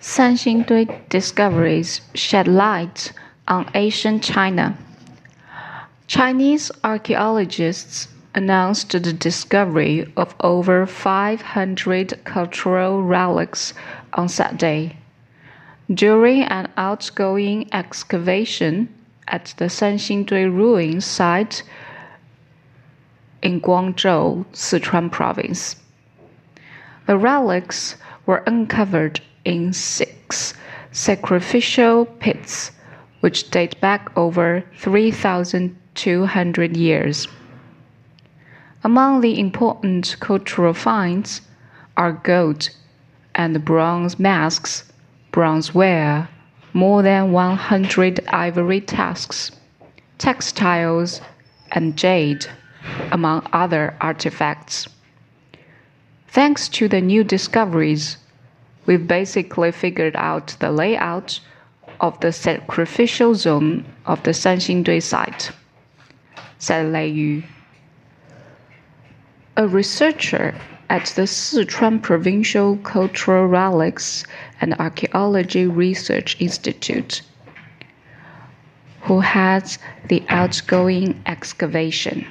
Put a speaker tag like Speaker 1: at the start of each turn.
Speaker 1: Sanxingdui discoveries shed light on ancient China. Chinese archaeologists announced the discovery of over 500 cultural relics on Saturday during an outgoing excavation at the Sanxingdui ruins site in Guanghan, Sichuan province. The relics were uncovered in six sacrificial pits, which date back over 3,200 years. Among the important cultural finds are gold and bronze masks, bronze ware, more than 100 ivory tusks, textiles, and jade, among other artifacts. Thanks to the new discoveries, we've basically figured out the layout of the sacrificial zone of the Sanxingdui site, said Lei Yu. A researcher at the Sichuan Provincial Cultural Relics and Archaeology Research Institute, who heads the outgoing excavation.